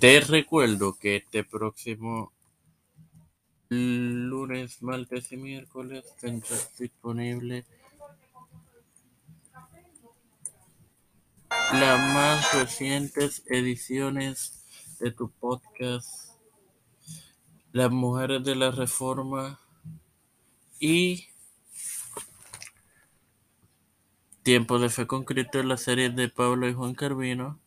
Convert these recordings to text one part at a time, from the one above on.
Te recuerdo que este próximo lunes, martes y miércoles tendrás disponible las más recientes ediciones de tu podcast Las Mujeres de la Reforma y Tiempo de Fe con Cristo en la serie de Pablo y Juan Carvino.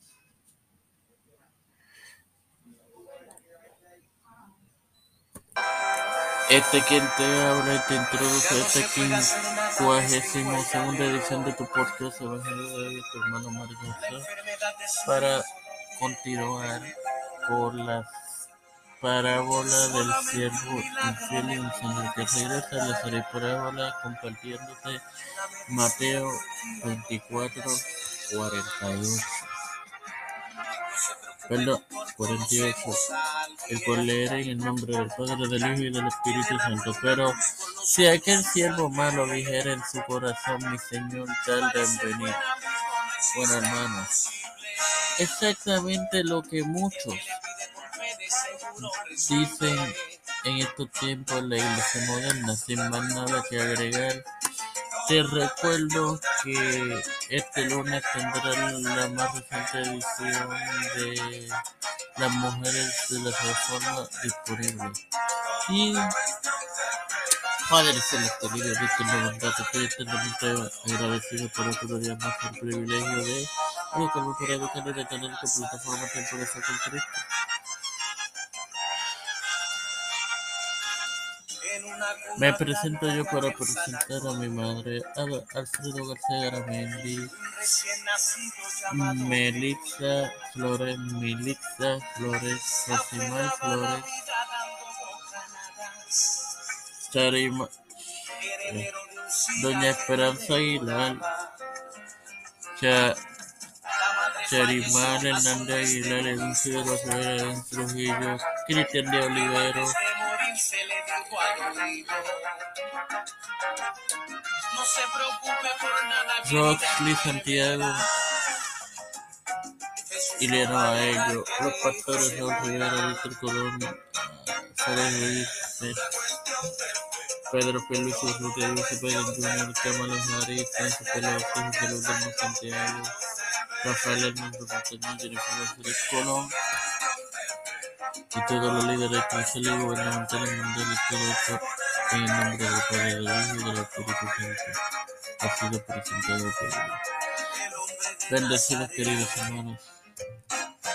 Este quien te habla y te introduce a esta quincuagésima segunda edición de tu podcast Evangelio de tu hermano Mario para continuar con las parábolas del siervo infiel y un señor que regresa. Les haré parábola compartiéndote Mateo 24, 48. Perdón, 48. El cual leeré en el nombre del Padre, del Hijo y del Espíritu Santo. Pero si aquel siervo malo dijera en su corazón, mi Señor tarda en venir. Bueno, hermanos, exactamente lo que muchos dicen en estos tiempos en la iglesia moderna, sin más nada que agregar. Te recuerdo que este lunes tendrá la más reciente edición de Las Mujeres de la Reforma disponible. Y Padre Celeste, Dios de tu bondad, estoy eternamente agradecido por otro día más el privilegio de educarme para educar y de tener tu plataforma Fe con Cristo. Me presento yo para presentar a mi madre, a Alfredo García Garamendi, Melitza Flores, Militza Flores, Josimar Flores, Charima, eh, Doña Esperanza Aguilar, Cha, Charimar Hernández Aguilar, de los Trujillo, Cristian de Olivero, Roxley Santiago, Ileano Aello, los pastores Raúl Rivera, Víctor Colón, Cerezo Pedro Pérez, Rutia Dulce Pedro Junior, Cámara Nariz, Pelosi, José Luis del Santiago, Rafael Hernández Montañez, Jennifer Colón, y todos los líderes eclesiásticos gubernamentales mundiales, todo esto en el nombre del Padre, del Hijo y del Espíritu Santo, ha sido presentado por Dios. Bendecidos queridos hermanos.